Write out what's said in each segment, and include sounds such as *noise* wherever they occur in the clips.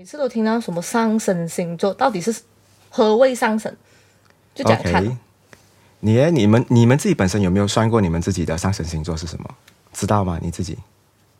每次都听到什么上升星座，到底是何谓上升？就讲看。Okay. 你你们你们自己本身有没有算过你们自己的上升星座是什么？知道吗？你自己？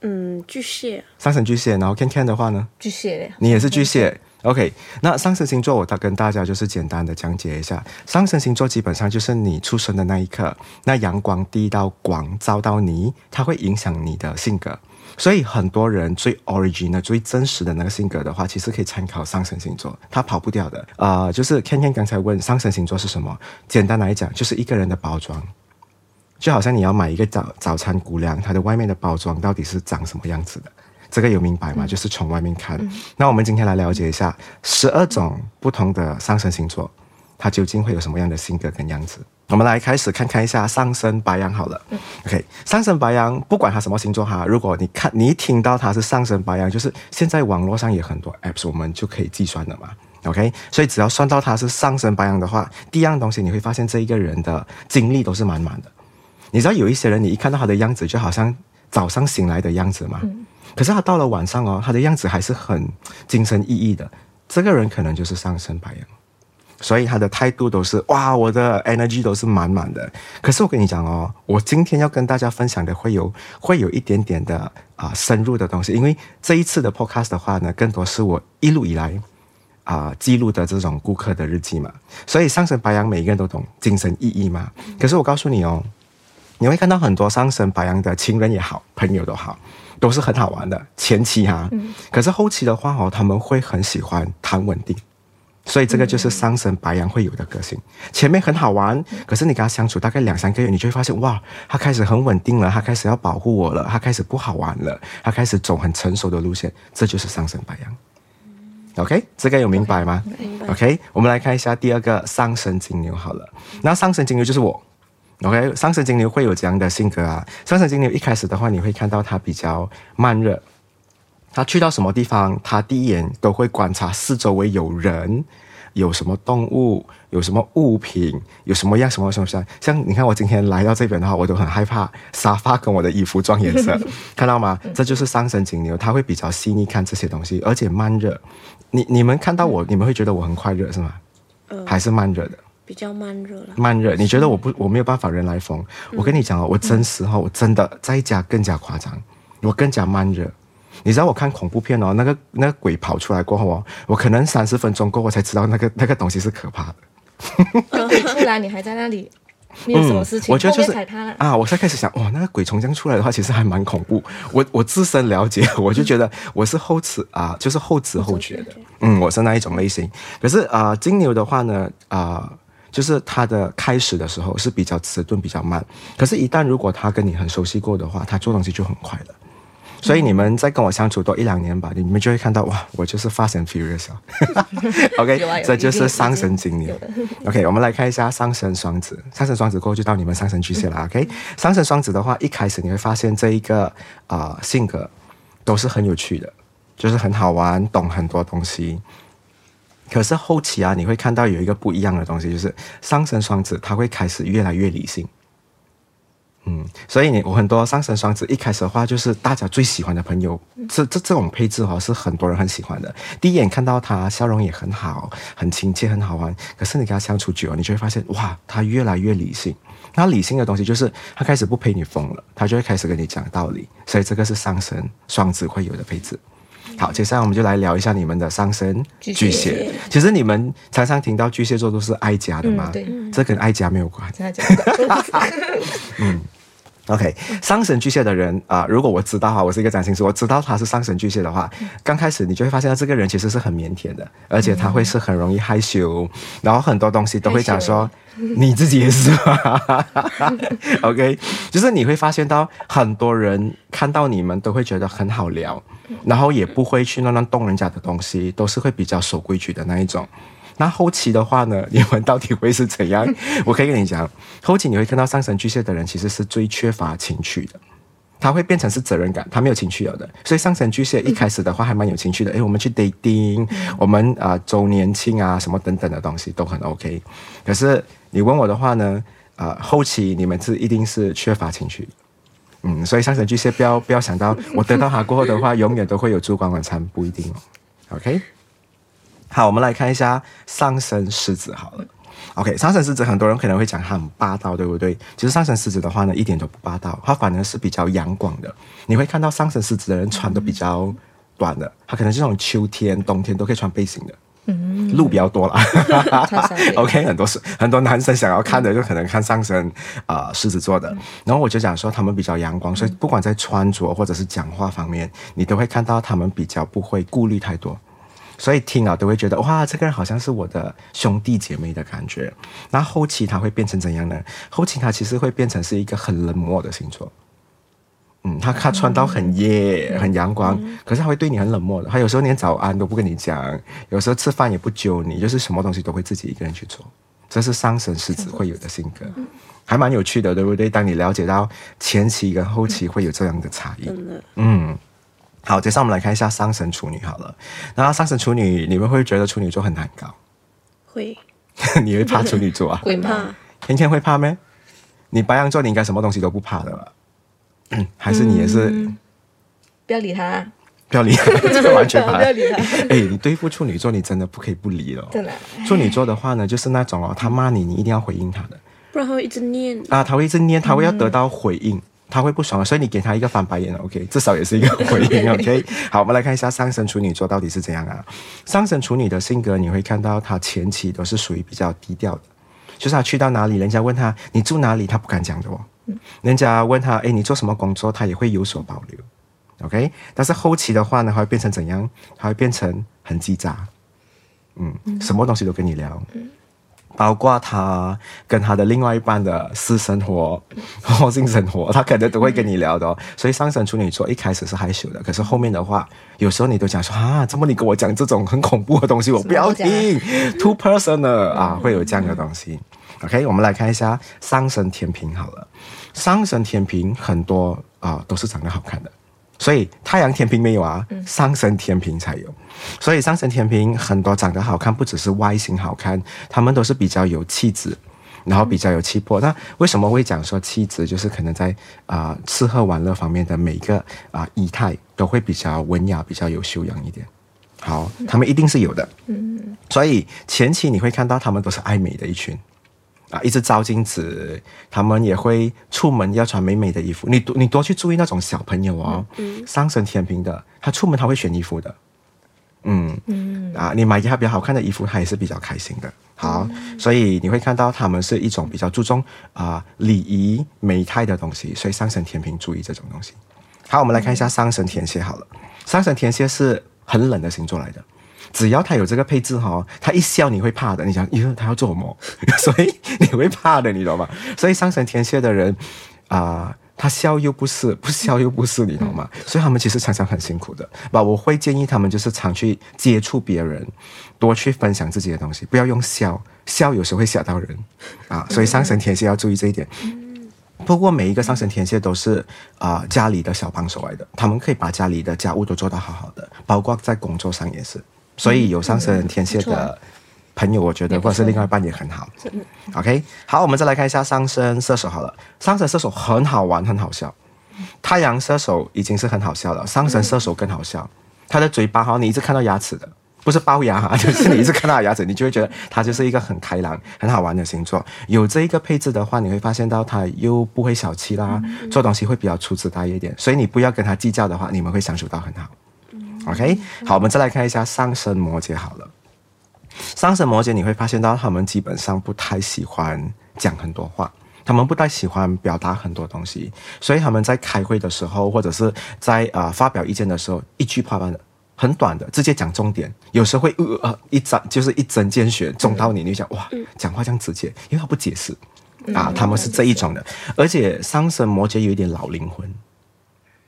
嗯，巨蟹。上升巨蟹，然后 Ken Ken 的话呢？巨蟹。你也是巨蟹。OK，那上升星座我跟大家就是简单的讲解一下，上升星座基本上就是你出生的那一刻，那阳光第一道光照到你，它会影响你的性格。所以很多人最 original 的、最真实的那个性格的话，其实可以参考上升星座，它跑不掉的。啊、呃，就是 Ken Ken 刚才问上升星座是什么？简单来讲，就是一个人的包装，就好像你要买一个早早餐谷粮，它的外面的包装到底是长什么样子的？这个有明白吗？嗯、就是从外面看。嗯、那我们今天来了解一下十二种不同的上升星座，它究竟会有什么样的性格跟样子？我们来开始看看一下上升白羊好了。嗯、OK，上升白羊不管他什么星座哈，如果你看你一听到他是上升白羊，就是现在网络上有很多 apps，我们就可以计算了嘛。OK，所以只要算到他是上升白羊的话，第一样东西你会发现这一个人的精力都是满满的。你知道有一些人，你一看到他的样子，就好像早上醒来的样子嘛。嗯、可是他到了晚上哦，他的样子还是很精神奕奕的。这个人可能就是上升白羊。所以他的态度都是哇，我的 energy 都是满满的。可是我跟你讲哦，我今天要跟大家分享的会有会有一点点的啊、呃、深入的东西，因为这一次的 podcast 的话呢，更多是我一路以来啊、呃、记录的这种顾客的日记嘛。所以上升白羊每一个人都懂精神意义嘛。可是我告诉你哦，你会看到很多上升白羊的情人也好，朋友都好，都是很好玩的前期哈。可是后期的话哦，他们会很喜欢谈稳定。所以这个就是上升白羊会有的个性，前面很好玩，可是你跟他相处大概两三个月，你就会发现哇，他开始很稳定了，他开始要保护我了，他开始不好玩了，他开始走很成熟的路线，这就是上升白羊。OK，这个有明白吗？OK，我们来看一下第二个上升金牛好了，那上升金牛就是我。OK，上升金牛会有这样的性格啊，上升金牛一开始的话，你会看到他比较慢热。他去到什么地方，他第一眼都会观察四周围有人，有什么动物，有什么物品，有什么样什么什么像。像你看，我今天来到这边的话，我都很害怕沙发跟我的衣服撞颜色，*laughs* 看到吗？这就是上升金牛，他会比较细腻看这些东西，而且慢热。你你们看到我，你们会觉得我很快热是吗？呃，还是慢热的？比较慢热了。慢热，你觉得我不我没有办法人来疯？我跟你讲哦，我真实哈，我真的在家更加夸张，我更加慢热。你知道我看恐怖片哦，那个那个鬼跑出来过后哦，我可能三十分钟过后我才知道那个那个东西是可怕的。*laughs* 不然你还在那里，你有什么事情？嗯、我觉得就是啊，我才开始想，哇，那个鬼从这样出来的话，其实还蛮恐怖。我我自身了解，*laughs* 我就觉得我是后知啊，就是后知后觉的。嗯，我是那一种类型。可是啊，金牛的话呢，啊，就是他的开始的时候是比较迟钝、比较慢。可是，一旦如果他跟你很熟悉过的话，他做东西就很快了。所以你们再跟我相处多一两年吧，你们就会看到哇，我就是 fast and furious。*laughs* OK，这就是上升金牛。OK，我们来看一下上升双子。上升双子过后就到你们上升巨蟹了。*laughs* OK，上升双子的话，一开始你会发现这一个啊、呃、性格都是很有趣的，就是很好玩，懂很多东西。可是后期啊，你会看到有一个不一样的东西，就是上升双子他会开始越来越理性。嗯，所以你我很多上升双子一开始的话，就是大家最喜欢的朋友，这这这种配置哈，是很多人很喜欢的。第一眼看到他，笑容也很好，很亲切，很好玩。可是你跟他相处久了，你就会发现，哇，他越来越理性。那理性的东西就是他开始不陪你疯了，他就会开始跟你讲道理。所以这个是上升双子会有的配置。好，接下来我们就来聊一下你们的上升巨蟹。其实你们常常听到巨蟹座都是爱家的吗？嗯、对，这跟爱家没有关。*laughs* 嗯，OK，上神巨蟹的人啊、呃，如果我知道哈，我是一个占星师，我知道他是上神巨蟹的话，刚开始你就会发现这个人其实是很腼腆的，而且他会是很容易害羞，然后很多东西都会讲说。你自己也是吗？*laughs* OK，就是你会发现到很多人看到你们都会觉得很好聊，然后也不会去乱乱动人家的东西，都是会比较守规矩的那一种。那后期的话呢，你们到底会是怎样？*laughs* 我可以跟你讲，后期你会看到上升巨蟹的人其实是最缺乏情趣的。他会变成是责任感，他没有情趣有的，所以上升巨蟹一开始的话还蛮有情趣的。诶、我们去 dating，我们啊周年庆啊什么等等的东西都很 OK。可是你问我的话呢，啊、后期你们是一定是缺乏情趣，嗯，所以上升巨蟹不要不要想到我得到他过后的话，*laughs* 永远都会有烛光晚餐，不一定哦。OK，好，我们来看一下上升狮子好了。OK，上升狮子很多人可能会讲他很霸道，对不对？其实上升狮子的话呢，一点都不霸道，它反而是比较阳光的。你会看到上升狮子的人穿的比较短的，他可能是那种秋天、冬天都可以穿背心的。嗯，路比较多了。*laughs* OK，很多是很多男生想要看的，就可能看上身啊、呃、狮子座的。然后我就讲说他们比较阳光，所以不管在穿着或者是讲话方面，你都会看到他们比较不会顾虑太多。所以听啊都会觉得哇，这个人好像是我的兄弟姐妹的感觉。那后期他会变成怎样呢？后期他其实会变成是一个很冷漠的星座。嗯，他他穿到很耶，很阳光，可是他会对你很冷漠的。他有时候连早安都不跟你讲，有时候吃饭也不揪你，就是什么东西都会自己一个人去做。这是上升狮子会有的性格，还蛮有趣的，对不对？当你了解到前期跟后期会有这样的差异，嗯。好，接下来我们来看一下上升处女好了。然后上升处女，你们会觉得处女座很难搞？会。*laughs* 你会怕处女座啊？会怕。天天会怕咩？你白羊座，你应该什么东西都不怕的吧？嗯，*clears throat* 还是你也是？嗯、不要理他。不要理他，*laughs* 这个完全怕。*laughs* 不要理他。哎，你对付处女座，你真的不可以不理了。真的。处女座的话呢，就是那种哦，他骂你，你一定要回应他的。不然他会一直念。啊，他会一直念，他会要得到回应。嗯他会不爽，所以你给他一个翻白眼，OK，至少也是一个回应，*laughs* OK。好，我们来看一下上升处女座到底是怎样啊？上升处女的性格，你会看到他前期都是属于比较低调的，就是他去到哪里，人家问他你住哪里，他不敢讲的哦。人家问他，哎，你做什么工作，他也会有所保留，OK。但是后期的话呢，他会变成怎样？他会变成很叽喳，嗯，什么东西都跟你聊。包括他跟他的另外一半的私生活、*laughs* 性生活，他可能都会跟你聊的哦。所以上升处女座一开始是害羞的，可是后面的话，有时候你都讲说啊，怎么你跟我讲这种很恐怖的东西，我不要听，too personal 啊，会有这样的东西。OK，我们来看一下上升天平好了，上升天平很多啊都是长得好看的。所以太阳天平没有啊，上升天平才有。所以上升天平很多长得好看，不只是外形好看，他们都是比较有气质，然后比较有气魄。那为什么会讲说气质？就是可能在啊、呃、吃喝玩乐方面的每一个啊仪态都会比较文雅，比较有修养一点。好，他们一定是有的。嗯，所以前期你会看到他们都是爱美的一群。啊，一直照镜子，他们也会出门要穿美美的衣服。你多你多去注意那种小朋友哦，嗯、上升天平的，他出门他会选衣服的，嗯嗯啊，你买给他比较好看的衣服，他也是比较开心的。好，嗯、所以你会看到他们是一种比较注重啊礼仪美态的东西，所以上升天平注意这种东西。好，我们来看一下上升天蝎好了，上升天蝎是很冷的星座来的。只要他有这个配置哈，他一笑你会怕的。你想，咦，他要做什么？*laughs* 所以你会怕的，你懂吗？所以上升天蝎的人啊、他笑又不是，不笑又不是，你懂吗？所以他们其实常常很辛苦的。吧，我会建议他们就是常去接触别人，多去分享自己的东西，不要用笑，笑有时候会吓到人啊。所以上升天蝎要注意这一点。不过每一个上升天蝎都是啊、家里的小帮手来的，他们可以把家里的家务都做得好好的，包括在工作上也是。所以有上升天蝎的朋友，我觉得或者是另外一半也很好。OK，好，我们再来看一下上升射手好了。上升射手很好玩，很好笑。太阳射手已经是很好笑了，上升射手更好笑。他的嘴巴哈，你一直看到牙齿的，不是龅牙哈，*laughs* 就是你一直看到牙齿，你就会觉得他就是一个很开朗、很好玩的星座。有这一个配置的话，你会发现到他又不会小气啦，做东西会比较粗枝大叶一点。所以你不要跟他计较的话，你们会相处到很好。OK，好，我们再来看一下上升摩羯。好了，上升摩羯你会发现到他们基本上不太喜欢讲很多话，他们不太喜欢表达很多东西，所以他们在开会的时候或者是在啊、呃、发表意见的时候，一句话般的很短的，直接讲重点，有时候会呃呃一针就是一针见血，中到你，你就想哇，讲话这样直接，因为他不解释。啊，他们是这一种的，而且上升摩羯有一点老灵魂。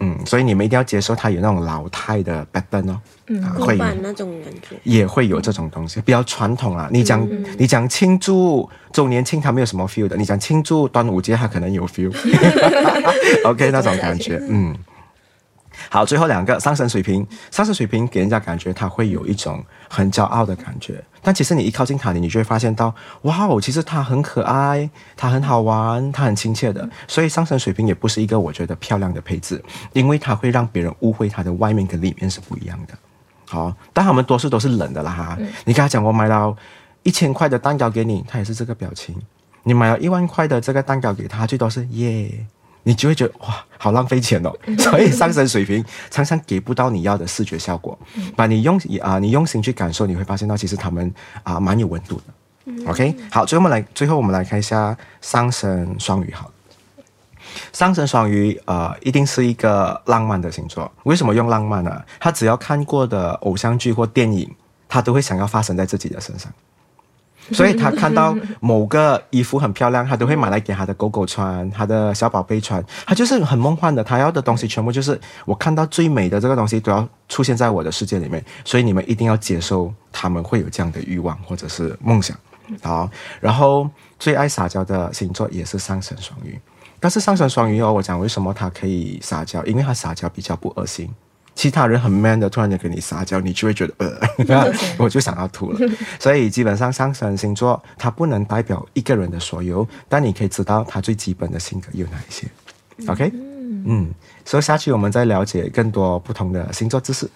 嗯，所以你们一定要接受他有那种老态的 pattern 哦，嗯，会有那种感觉，也会有这种东西，比较传统啊。你讲、嗯、你讲庆祝周年庆，他没有什么 feel 的；你讲庆祝端午节，他可能有 feel。*laughs* *laughs* OK，那种感觉，嗯。好，最后两个上升水瓶，上升水瓶给人家感觉他会有一种很骄傲的感觉，但其实你一靠近他，你就会发现到，哇哦，其实他很可爱，他很好玩，他很亲切的。所以上升水瓶也不是一个我觉得漂亮的配置，因为它会让别人误会他的外面跟里面是不一样的。好，但他们多数都是冷的啦哈。嗯、你跟他讲我买了一千块的蛋糕给你，他也是这个表情。你买了一万块的这个蛋糕给他，最多是耶，你就会觉得哇，好浪费钱哦。所以上升水平常常给不到你要的视觉效果。把你用啊，你用心去感受，你会发现到其实他们啊蛮有温度的。嗯、OK，好，最后我们来，最后我们来看一下上升双鱼，好。上升双鱼，呃，一定是一个浪漫的星座。为什么用浪漫呢？他只要看过的偶像剧或电影，他都会想要发生在自己的身上。*laughs* 所以他看到某个衣服很漂亮，他都会买来给他的狗狗穿，他的小宝贝穿。他就是很梦幻的，他要的东西全部就是我看到最美的这个东西都要出现在我的世界里面。所以你们一定要接受他们会有这样的欲望或者是梦想。好，然后最爱撒娇的星座也是上升双鱼。但是上升双鱼哦，我讲为什么他可以撒娇？因为他撒娇比较不恶心。其他人很 man 的，突然间跟你撒娇，你就会觉得呃，*laughs* *laughs* 我就想要吐了。*laughs* 所以基本上上升星座它不能代表一个人的所有，但你可以知道他最基本的性格有哪一些。OK，嗯，所以下期我们再了解更多不同的星座知识。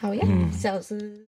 好呀，嗯、小师。